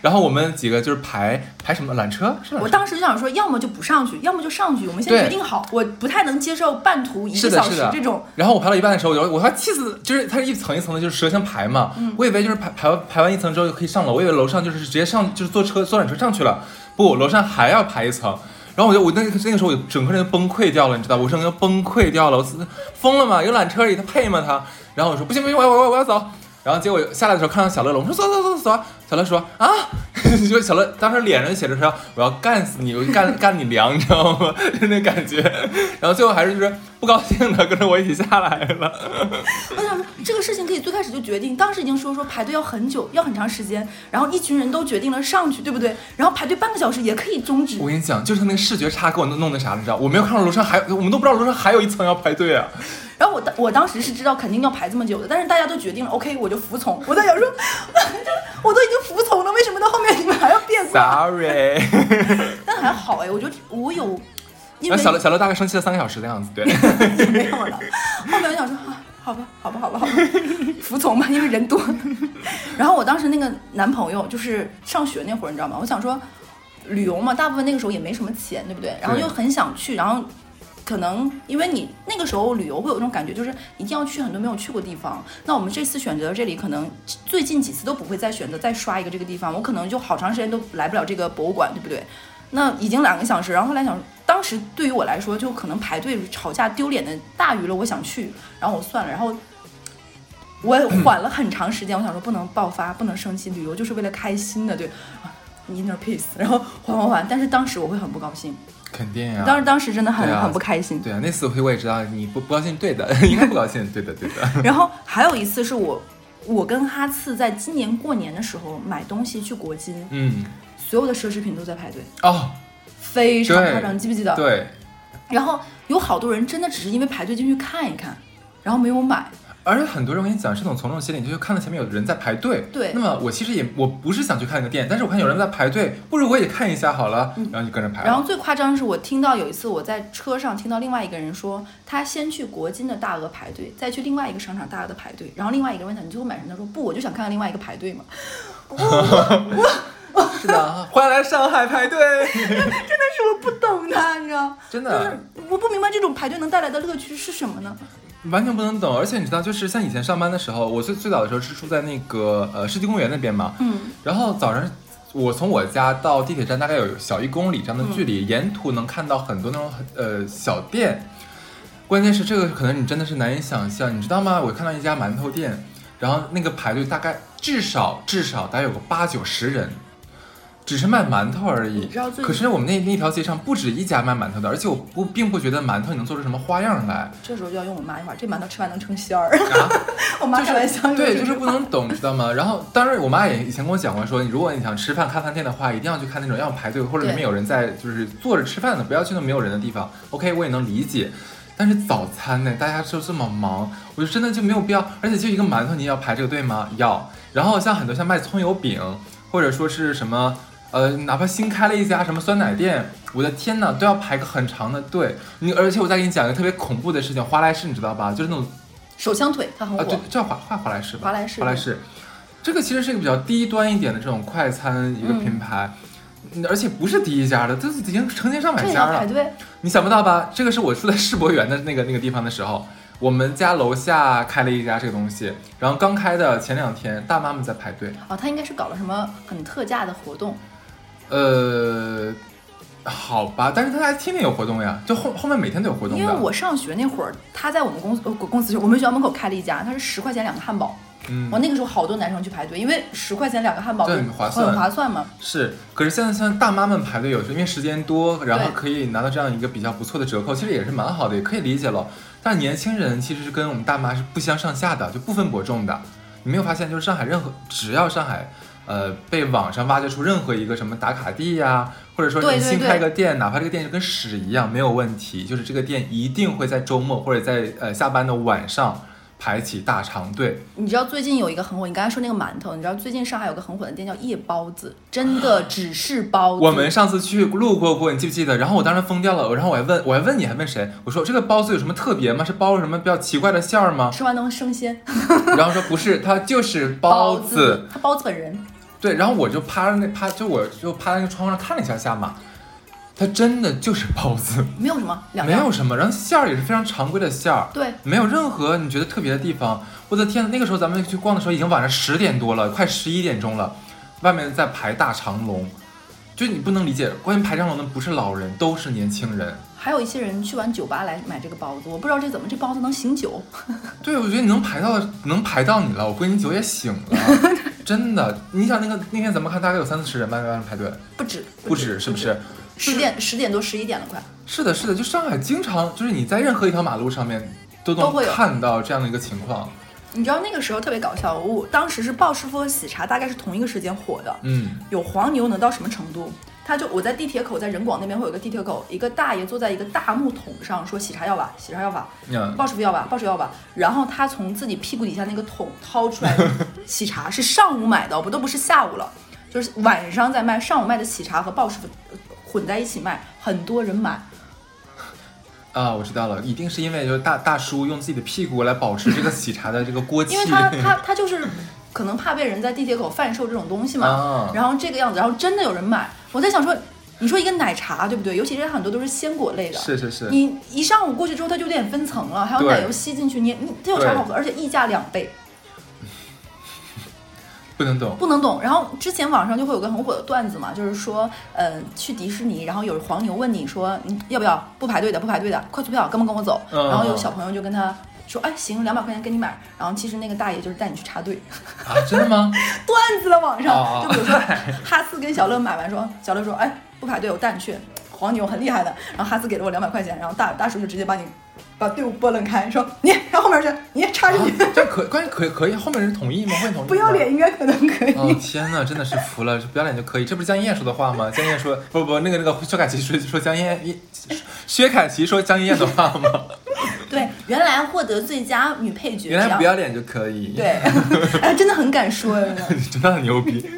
然后我们几个就是排排什么缆车？我当时就想说，要么就不上去，要么就上去。我们先决定好，我不太能接受半途一个小时这种。然后我排到一半的时候，我我还气死，就是它是一层一层的，就是蛇形排嘛。嗯。我以为就是排排完排完一层之后就可以上楼，我以为楼上就是直接上就是坐车坐缆车上去了。不，楼上还要爬一层，然后我就我那那个时候我整个人崩溃掉了，你知道，我整个人崩溃掉了，我疯了嘛？有缆车里他配吗他？然后我说不行不行，我我我我要走。然后结果下来的时候看到小乐了，我说走走走走。小乐说啊，就小乐当时脸上写着说我要干死你，我干干你娘，你知道吗？就那感觉。然后最后还是就是不高兴的跟着我一起下来了。我想说，这个事情可以最开始就决定，当时已经说说排队要很久，要很长时间，然后一群人都决定了上去，对不对？然后排队半个小时也可以终止我。跟你讲，就是他那个视觉差给我弄弄的啥，你知道？我没有看到楼上还有，我们都不知道楼上还有一层要排队啊。然后我当我当时是知道肯定要排这么久的，但是大家都决定了，OK，我就服从。我在想说，我都已经服从了，为什么到后面你们还要变卦？Sorry，但还好哎，我觉得我有，因为小乐小乐大概生气了三个小时的样子，对。也没有了。后面我想说啊，好吧，好吧，好吧，好吧，服从吧，因为人多。然后我当时那个男朋友就是上学那会儿，你知道吗？我想说旅游嘛，大部分那个时候也没什么钱，对不对？然后又很想去，然后。可能因为你那个时候旅游会有一种感觉，就是一定要去很多没有去过地方。那我们这次选择这里，可能最近几次都不会再选择再刷一个这个地方，我可能就好长时间都来不了这个博物馆，对不对？那已经两个小时，然后来想，当时对于我来说，就可能排队吵架丢脸的大于了我想去，然后我算了，然后我缓了很长时间，我想说不能爆发，不能生气，旅游就是为了开心的，对 啊，inner peace，然后缓缓缓，但是当时我会很不高兴，肯定呀、当时当时真的很、啊很不开心。对啊，那次回我也知道你不不高兴，对的，应该不高兴，对的，对的。然后还有一次是我，我跟哈次在今年过年的时候买东西去国金，嗯，所有的奢侈品都在排队，哦，非常夸张，你记不记得？对，然后有好多人真的只是因为排队进去看一看，然后没有买。而且很多人我跟你讲是种从众心理，就是看到前面有人在排队。对那么我其实也我不是想去看那个店，但是我看有人在排队，不如我也看一下好了，然后就跟着排。嗯然后最夸张的是，我听到有一次我在车上听到另外一个人说，他先去国金的大额排队，再去另外一个商场大额的排队，然后另外一个人问他你最后买什么？他说不，我就想看看另外一个排队嘛。是的，欢迎来上海排队，真的是我不懂他，你知道？真的就是我不明白这种排队能带来的乐趣是什么呢？完全不能等。而且你知道，就是像以前上班的时候，我最最早的时候是住在那个呃世纪公园那边嘛，嗯，然后早上我从我家到地铁站大概有小一公里这样的距离，沿途能看到很多那种呃小店。关键是这个可能你真的是难以想象，你知道吗？我看到一家馒头店，然后那个排队大概至少至少大概有个八九十人，只是卖馒头而已可是我们那那条街上不止一家卖馒头的，而且我不并不觉得馒头你能做出什么花样来。这时候就要用我妈一话，这馒头吃完能成仙儿。啊 我妈开玩笑，对，就是不能懂，知道吗？然后，当然，我妈也以前跟我讲过说，你如果你想吃饭看饭店的话，一定要去看那种要排队或者里面有人在就是坐着吃饭的，不要去那没有人的地方。OK，我也能理解。但是早餐呢，大家就这么忙，我就真的就没有必要，而且就一个馒头，你也要排这个队吗？要。然后像很多像卖葱油饼，或者说是什么，呃，哪怕新开了一家什么酸奶店，我的天呐，都要排个很长的队。你而且我再给你讲一个特别恐怖的事情，华莱士你知道吧？就是那种手枪腿，它很啊，对火。，叫华华华莱士吧，华莱士华莱士，这个其实是一个比较低端一点的这种快餐一个品牌，嗯而且不是第一家的，这已经成千上百家了。你想不到吧？这个是我住在世博园的那个那个地方的时候，我们家楼下开了一家这个东西，然后刚开的前两天，大妈们在排队。哦，他应该是搞了什么很特价的活动。呃，好吧，但是他还天天有活动呀，就后后面每天都有活动。因为我上学那会儿，他在我们公司呃公司我们学校门口开了一家，他是十块钱两个汉堡。嗯我那个时候好多男生去排队，因为十块钱两个汉堡很划算很划算嘛。是，可是现在像大妈们排队有时候因为时间多，然后可以拿到这样一个比较不错的折扣，其实也是蛮好的，也可以理解了。但年轻人其实是跟我们大妈是不相上下的，就不分伯仲的。你没有发现，就是上海任何只要上海，呃，被网上挖掘出任何一个什么打卡地呀、或者说你新开对个店，哪怕这个店就跟屎一样，没有问题，就是这个店一定会在周末或者在呃下班的晚上排起大长队。你知道最近有一个很火，你刚才说那个馒头，你知道最近上海有个很火的店叫夜包子，真的只是包子。我们上次去路过过，你记不记得？然后我当时疯掉了，然后我还问，我还问你，还问谁？我说这个包子有什么特别吗？是包了什么比较奇怪的馅儿吗？吃完能升仙。然后说不是，它就是包子。它包子本人。对，然后我就趴在那趴，就我就趴在那个窗户上看了一下下嘛，它真的就是包子，没有什么两样。没有什么，然后馅儿也是非常常规的馅儿，对，没有任何你觉得特别的地方。我的天，那个时候咱们去逛的时候已经晚上十点多了，快十一点钟了，外面在排大长龙，就你不能理解，关键排长龙的不是老人，都是年轻人。还有一些人去完酒吧来买这个包子，我不知道这怎么这包子能醒酒。对，我觉得你能排到，能排到你了，我估计你酒也醒了，真的。你想那个那天咱们看大概有三四十人吧，在外面排队，不止，不止是不是？十点十点多十一点了快。是的，是的，就上海经常就是你在任何一条马路上面都能都会有看到这样的一个情况。你知道那个时候特别搞笑，我当时是鲍师傅和喜茶大概是同一个时间火的，嗯，有黄牛能到什么程度？他就我在地铁口，在人广那边会有个地铁口，一个大爷坐在一个大木桶上说喜茶要吧，喜茶要吧，嗯，鲍师傅要吧，鲍师傅要吧。然后他从自己屁股底下那个桶掏出来 喜茶，是上午买的，不都不是下午了，就是晚上在卖，上午卖的喜茶和鲍师傅呃混在一起卖，很多人买。啊，我知道了，一定是因为就是大大叔用自己的屁股来保持这个喜茶的这个锅气。因为他他他就是可能怕被人在地铁口贩售这种东西嘛，啊然后这个样子，然后真的有人买。我在想说，你说一个奶茶对不对？尤其是很多都是鲜果类的，是是是，你一上午过去之后，它就有点分层了，还有奶油吸进去，你你这有啥好喝？而且溢价两倍，不能懂。不能懂。然后之前网上就会有个很火的段子嘛，就是说，呃，去迪士尼，然后有黄牛问你说，你要不要不排队的，不排队的，快速票，跟不跟我走？嗯然后有小朋友就跟他说，哎，行，两百块钱给你买。然后其实那个大爷就是带你去插队。啊，真的吗？段子了网上，哦就比如说哈斯跟小乐买完说，小乐说，哎，不排队，我带你去。黄牛很厉害的，然后哈斯给了我两百块钱，然后大大叔就直接把你把队伍拨楞开，说你上后面去，你插进去，啊这可关键可以可以，后面人同意吗？会同意？不要脸应该可能可以。哦天呐，真的是服了，不要脸就可以，这不是江一燕说的话吗？江一燕说不不，那个那个薛凯琪说说江一燕一，薛凯琪说江一燕的话吗？对，原来获得最佳女配角，原来不要脸就可以，对，哎，真的很敢说，真的。真的很牛逼，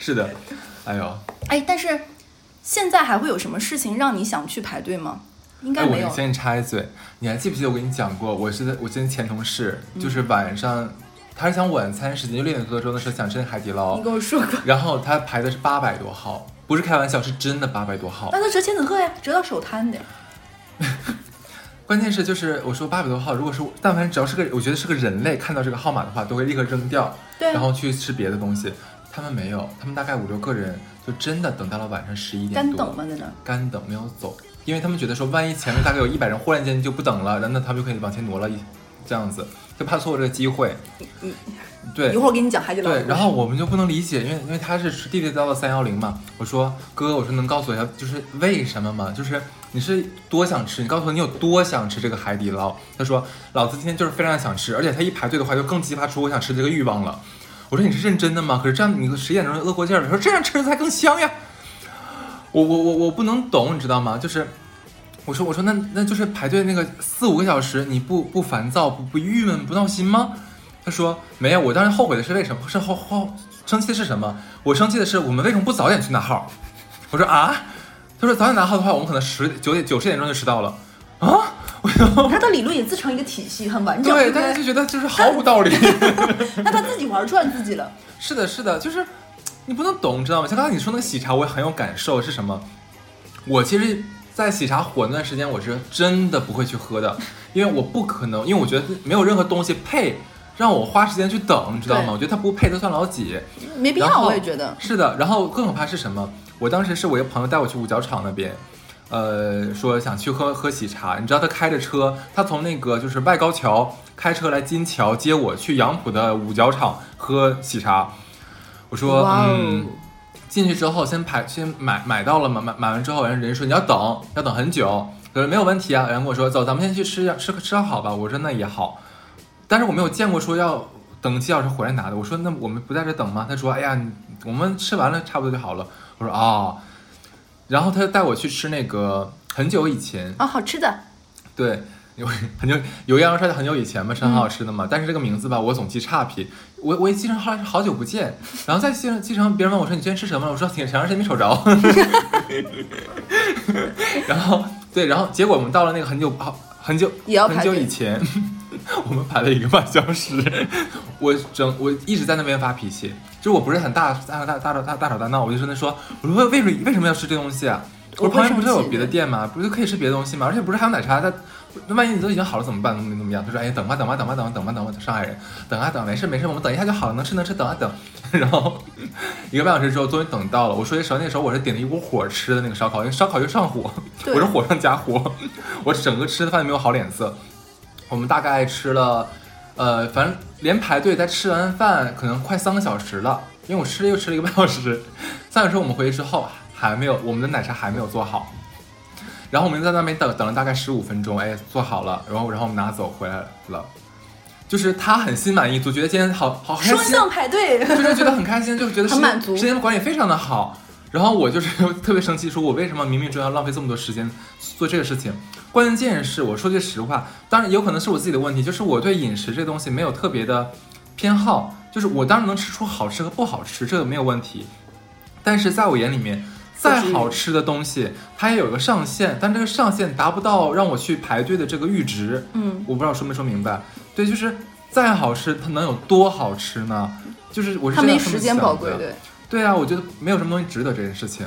是的，哎呦，哎，但是现在还会有什么事情让你想去排队吗？应该哎，我没有。先插一嘴，你还记不记得我跟你讲过，我是在我之前前同事，就是晚上，他是想晚餐时间就六点多钟的时候想吃海底捞你，跟我说过，然后他排的是八百多号，不是开玩笑，是真的八百多号。那他折千纸鹤呀，折到手摊的呀。关键是就是我说八百多号，如果是但凡只要是个我觉得是个人类看到这个号码的话，都会立刻扔掉，对然后去吃别的东西。他们没有，他们大概五六个人就真的等到了晚上十一点多，干等吗？在那。干等没有走，因为他们觉得说万一前面大概有一百人忽然间就不等了，那那他们就可以往前挪了一这样子，就怕错过这个机会。嗯对一会儿我给你讲海底捞。对然后我们就不能理解，因为因为他是地地道道三幺零嘛。我说哥，我说能告诉我一下，就是为什么吗？就是你是多想吃，你告诉我你有多想吃这个海底捞。他说老子今天就是非常想吃，而且他一排队的话就更激发出我想吃这个欲望了。我说你是认真的吗？可是这样你十点钟饿过劲儿了，说这样吃才更香呀。我我我我不能懂，你知道吗？就是我说我说那那就是排队那个四五个小时，你不不烦躁不不郁闷不闹心吗？他说没有，我当时后悔的是为什么？是后后生气的是什么？我生气的是我们为什么不早点去拿号？我说啊，他说早点拿号的话，我们可能十九点九十点钟就迟到了啊。他的理论也自成一个体系，很完整。对，不大家就觉得就是毫无道理。那他自己玩转自己了。是的，是的，就是你不能懂，知道吗？像刚才你说那个喜茶，我也很有感受。是什么？我其实，在喜茶火那段时间，我是真的不会去喝的，因为我不可能，因为我觉得没有任何东西配让我花时间去等，你知道吗？我觉得他不配，他算老几。没必要，我也觉得。是的，然后更可怕是什么？我当时是我一个朋友带我去五角场那边，呃，说想去喝喝喜茶。你知道他开着车，他从那个就是外高桥开车来金桥接我去杨浦的五角场喝喜茶。我说，嗯，进去之后先排先买买到了嘛，买买完之后，人人说你要等，要等很久。可是没有问题啊，然后跟我说走，咱们先去吃吃吃好吧。我说那也好，但是我没有见过说要等几小时回来拿的。我说那我们不在这等吗？他说哎呀，我们吃完了差不多就好了。我说哦，然后他带我去吃那个很久以前，啊，好吃的。对，有很久有羊肉串很久以前嘛，是很好吃的嘛。但是这个名字吧，我总记差评。我我一记成后来是好久不见，然后再记上记上，别人问我说你今天吃什么了？我说挺长时间没瞅着。然后对，然后结果我们到了那个很久好很久很久以前，我们排了一个半小时，我整我一直在那边发脾气，就是我不是很大大大大大大大吵大闹，我就跟他说，我说为为什么为什么要吃这东西啊？我说旁边不是有别的店吗？不是可以吃别的东西吗？而且不是还有奶茶？他那万一你都已经好了怎么办？怎么怎么样？他说哎呀等吧等吧等吧等吧等吧等吧，上海人等啊等，没事没事，我们等一下就好了，能吃能吃，等啊等。然后一个半小时之后终于等到了，我说句实话，那时候我是点了一锅火吃的那个烧烤，因为烧烤又上火，我是火上加火，我整个吃的饭没有好脸色。我们大概吃了，呃，反正连排队再吃完饭，可能快三个小时了。因为我吃了又吃了一个半小时，三个小时我们回去之后，还没有，我们的奶茶还没有做好。然后我们在那边等等了大概十五分钟，哎，做好了，然后然后我们拿走回来了。就是他很心满意足，觉得今天好好开心，双向排队，就是觉得很开心，就是觉得 很满足，时间管理非常的好。然后我就是 特别生气，说我为什么冥冥中要浪费这么多时间做这个事情？关键是我说句实话，当然有可能是我自己的问题，就是我对饮食这东西没有特别的偏好，就是我当然能吃出好吃和不好吃，这个没有问题。但是在我眼里面，再好吃的东西，它也有个上限，但这个上限达不到让我去排队的这个阈值。嗯，我不知道说没说明白。对，就是再好吃，它能有多好吃呢？就是我是它没时间宝贵，对对啊，我觉得没有什么东西值得这件事情。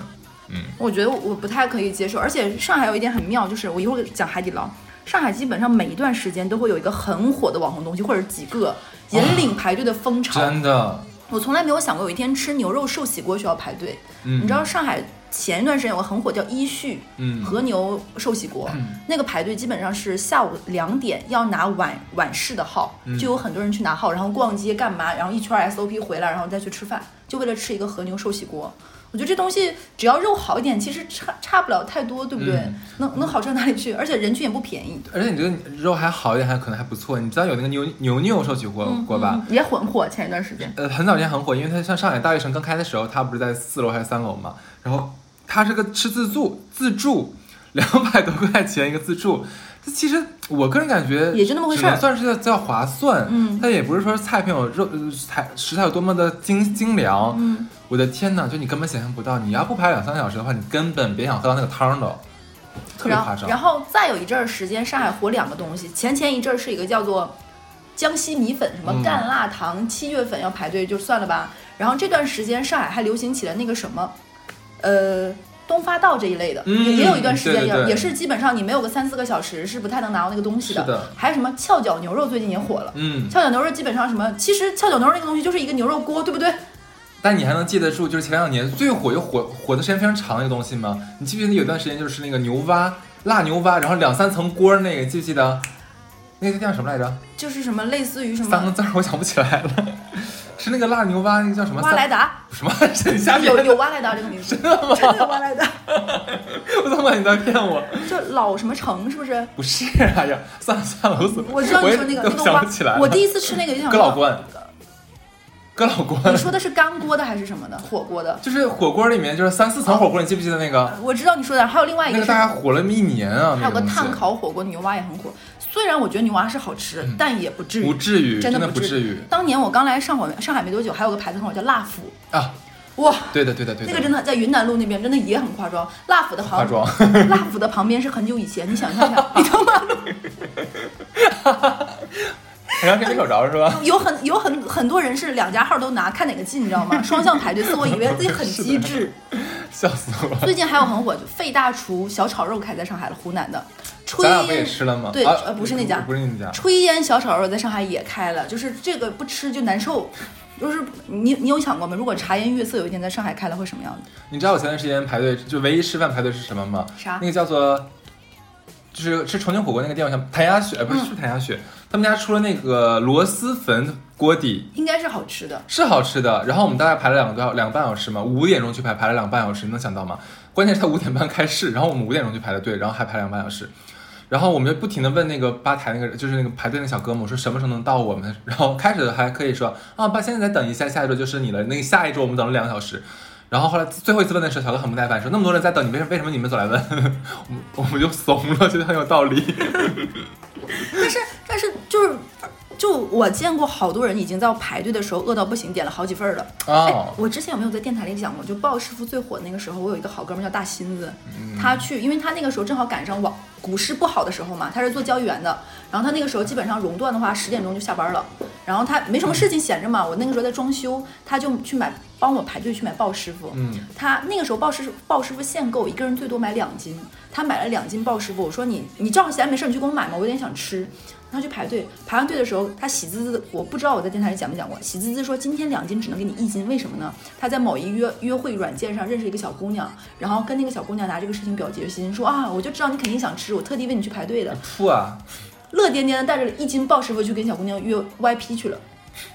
嗯，我觉得我不太可以接受，而且上海有一点很妙，就是我一会儿讲海底捞，上海基本上每一段时间都会有一个很火的网红东西，或者几个引领排队的风潮。真的，我从来没有想过有一天吃牛肉寿喜锅需要排队。嗯，你知道上海前一段时间有个很火叫一旭，嗯，和牛寿喜锅，那个排队基本上是下午两点要拿晚晚市的号，就有很多人去拿号，然后逛街干嘛，然后一圈 SOP 回来，然后再去吃饭，就为了吃一个和牛寿喜锅。我觉得这东西只要肉好一点，其实差差不了太多，对不对？能能好到哪里去？而且人均也不便宜。而且你觉得肉还好一点，还可能还不错。你知道有那个牛牛牛寿喜锅锅吧？也很火，前一段时间。呃，很早前很火，因为它像上海大悦城刚开的时候，它不是在四楼还是三楼嘛？然后它是个吃自助，自助两百多块钱一个自助。它其实我个人感觉也就那么回事儿，算是叫划算。嗯，但也不是说菜品有肉菜食材有多么的精精良。嗯，我的天哪，就你根本想象不到，你要不排两三个小时的话，你根本别想喝到那个汤的，特别夸张。然后再有一阵儿时间，上海火两个东西，前前一阵儿是一个叫做江西米粉，什么干辣糖，七月份要排队就算了吧。然后这段时间上海还流行起了那个什么，呃。东发道这一类的，也也有一段时间，也也是基本上你没有个三四个小时是不太能拿到那个东西的。还有什么翘脚牛肉最近也火了，嗯，翘脚牛肉基本上什么，其实翘脚牛肉那个东西就是一个牛肉锅，对不对？但你还能记得住，就是前两年最火又火火的时间非常长的一个东西吗？你记不记得有段时间就是那个牛蛙辣牛蛙，然后两三层锅那个，记不记得？那个叫什么来着？就是什么类似于什么三个字，我想不起来了。是那个辣牛蛙，那个叫什么？蛙来达？什么？瞎编有有蛙来达这个名字？真的吗？真的蛙来达？我怎么感觉你在骗我？就老什么城是不是？不是，哎呀，算了算了，我怎么我知道你说那个那个蛙，我第一次吃那个就想哥老关。哥老关。你说的是干锅的还是什么的？火锅的？就是火锅里面就是三四层火锅，你记不记得那个？我知道你说的，还有另外一个，那个大家火了一年啊。还有个炭烤火锅牛蛙也很火。虽然我觉得牛蛙是好吃，但也不至于，不至于，真的不至于。当年我刚来上海，上海没多久，还有个牌子很好，叫辣府。啊，哇，对的对的对的，那个真的在云南路那边真的也很夸张。辣府的旁，辣府的旁边是很久以前，你想象一下，你他妈，哈哈，然后没找着是吧？有很有很很多人是两家号都拿，看哪个近，你知道吗？双向排队，所以我以为自己很机智，笑死我了。最近还有很火，费大厨小炒肉开在上海了，湖南的。咱俩不也吃了吗？对，呃，不是那家，不是那家。炊烟小炒肉在上海也开了，就是这个不吃就难受。就是你，你有想过吗？如果茶颜悦色有一天在上海开了，会什么样子？你知道我前段时间排队就唯一吃饭排队是什么吗？啥？那个叫做，就是吃重庆火锅那个店，像谭鸭血，不是是谭鸭血，他们家出了那个螺蛳粉锅底，应该是好吃的，是好吃的。然后我们大概排了两个多小两个半小时嘛，五点钟去排，排了两个半小时，你能想到吗？关键是他五点半开市，然后我们五点钟去排的队，然后还排两个半小时。然后我们就不停的问那个吧台那个就是那个排队那小哥们，我说什么时候能到我们？然后开始还可以说啊，爸，现在再等一下，下一桌就是你了。那个下一周我们等了两个小时。然后后来最后一次问的时候，小哥很不耐烦说，那么多人在等你，为什么为什么你们总来问？我我们就怂了，觉得很有道理。但是但是就是。就我见过好多人已经在排队的时候饿到不行，点了好几份了。哦，我之前有没有在电台里讲过？就鲍师傅最火的那个时候，我有一个好哥们叫大新子，他去，因为他那个时候正好赶上网股市不好的时候嘛，他是做交易员的。然后他那个时候基本上熔断的话，十点钟就下班了。然后他没什么事情闲着嘛，我那个时候在装修，他就去买帮我排队去买鲍师傅。嗯，他那个时候鲍师鲍师傅限购，一个人最多买两斤。他买了两斤鲍师傅，我说你你正好闲没事，你去给我买嘛，我有点想吃。他去排队，排完队的时候，他喜滋滋，我不知道我在电台里讲没讲过，喜滋滋说今天两斤只能给你一斤，为什么呢？他在某一约约会软件上认识一个小姑娘，然后跟那个小姑娘拿这个事情表决心，说啊，我就知道你肯定想吃，我特地为你去排队的。吐啊！乐颠颠的带着一斤鲍师傅去跟小姑娘约 VIP 去了。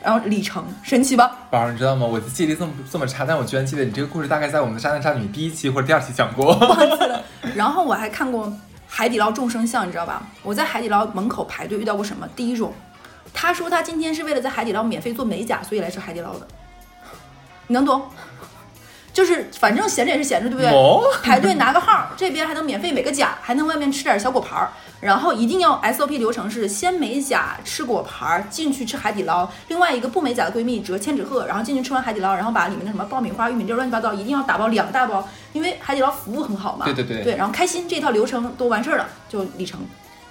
然后里程神奇吧？宝儿，你知道吗？我的记忆力这么这么差，但我居然记得你这个故事大概在我们的《渣男渣女》第一期或者第二期讲过。忘记了然后我还看过海底捞众生相，你知道吧？我在海底捞门口排队遇到过什么？第一种，他说他今天是为了在海底捞免费做美甲，所以来吃海底捞的。你能懂？就是反正闲着也是闲着，对不对？排队拿个号，这边还能免费美个甲，还能外面吃点小果盘儿。然后一定要 SOP 流程是先美甲吃果盘儿，进去吃海底捞。另外一个不美甲的闺蜜折千纸鹤，然后进去吃完海底捞，然后把里面的什么爆米花、玉米粒乱七八糟一定要打包两大包，因为海底捞服务很好嘛。对对对。对，然后开心这套流程都完事儿了，就里程。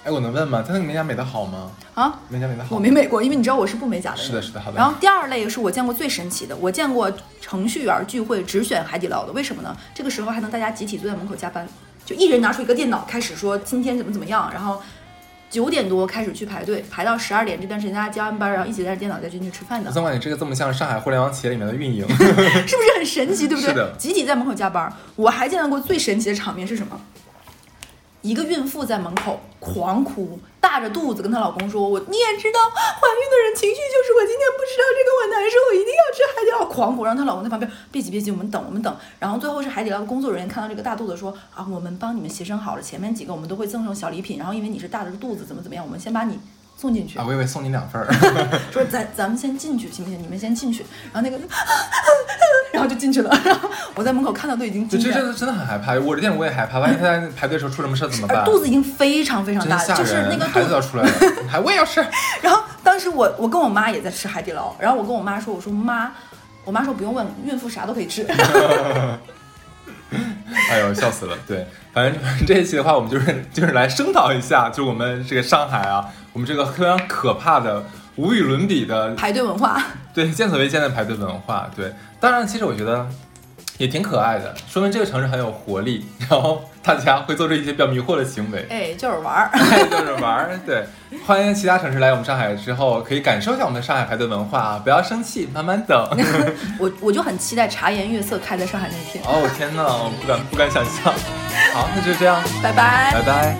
哎，我能问吗？他那个美甲美的好吗？啊，美甲美的好。我没美过，因为你知道我是不美甲的。是的，是的，好的。然后第二类是我见过最神奇的，我见过程序员聚会只选海底捞的，为什么呢？这个时候还能大家集体坐在门口加班，就一人拿出一个电脑开始说今天怎么怎么样，然后。九点多开始去排队，排到十二点这段时间大家加完班，然后一起带着电脑再进去吃饭的。我总感觉这个这么像上海互联网企业里面的运营，是不是很神奇？对不对？是的。集体在门口加班，我还见到过最神奇的场面是什么？一个孕妇在门口狂哭，大着肚子跟她老公说：“我你也知道，怀孕的人情绪就是我今天不吃到这个我难受，我一定要吃海底捞。”狂哭，让她老公在旁边别急别急，我们等我们等。然后最后是海底捞的工作人员看到这个大肚子说：“啊，我们帮你们协商好了，前面几个我们都会赠送小礼品，然后因为你是大着肚子，怎么怎么样，我们先把你。”送进去啊！我以为送你两份儿，说咱咱们先进去行不行？你们先进去，然后那个，然后就进去了。然 后我在门口看到都已经，这真的真的很害怕。我这店我也害怕，万一他在排队的时候出什么事怎么办？肚子已经非常非常大，就是那个肚子要出来了，还我也要吃。然后当时我我跟我妈也在吃海底捞，然后我跟我妈说，我说妈，我妈说不用问，孕妇啥都可以吃。哎呦，笑死了！对，反正这一期的话，我们就是就是来声讨一下，就我们这个上海啊，我们这个非常可怕的、无与伦比的排队文化。对，见所未见的排队文化。对，当然，其实我觉得。也挺可爱的，说明这个城市很有活力，然后大家会做出一些比较迷惑的行为。哎，就是玩儿，就是玩儿。对，欢迎其他城市来我们上海之后，可以感受一下我们的上海排队文化啊！不要生气，慢慢等。我我就很期待茶颜悦色开在上海那天。哦天哪，不敢不敢想象。好，那就这样，拜拜，拜拜。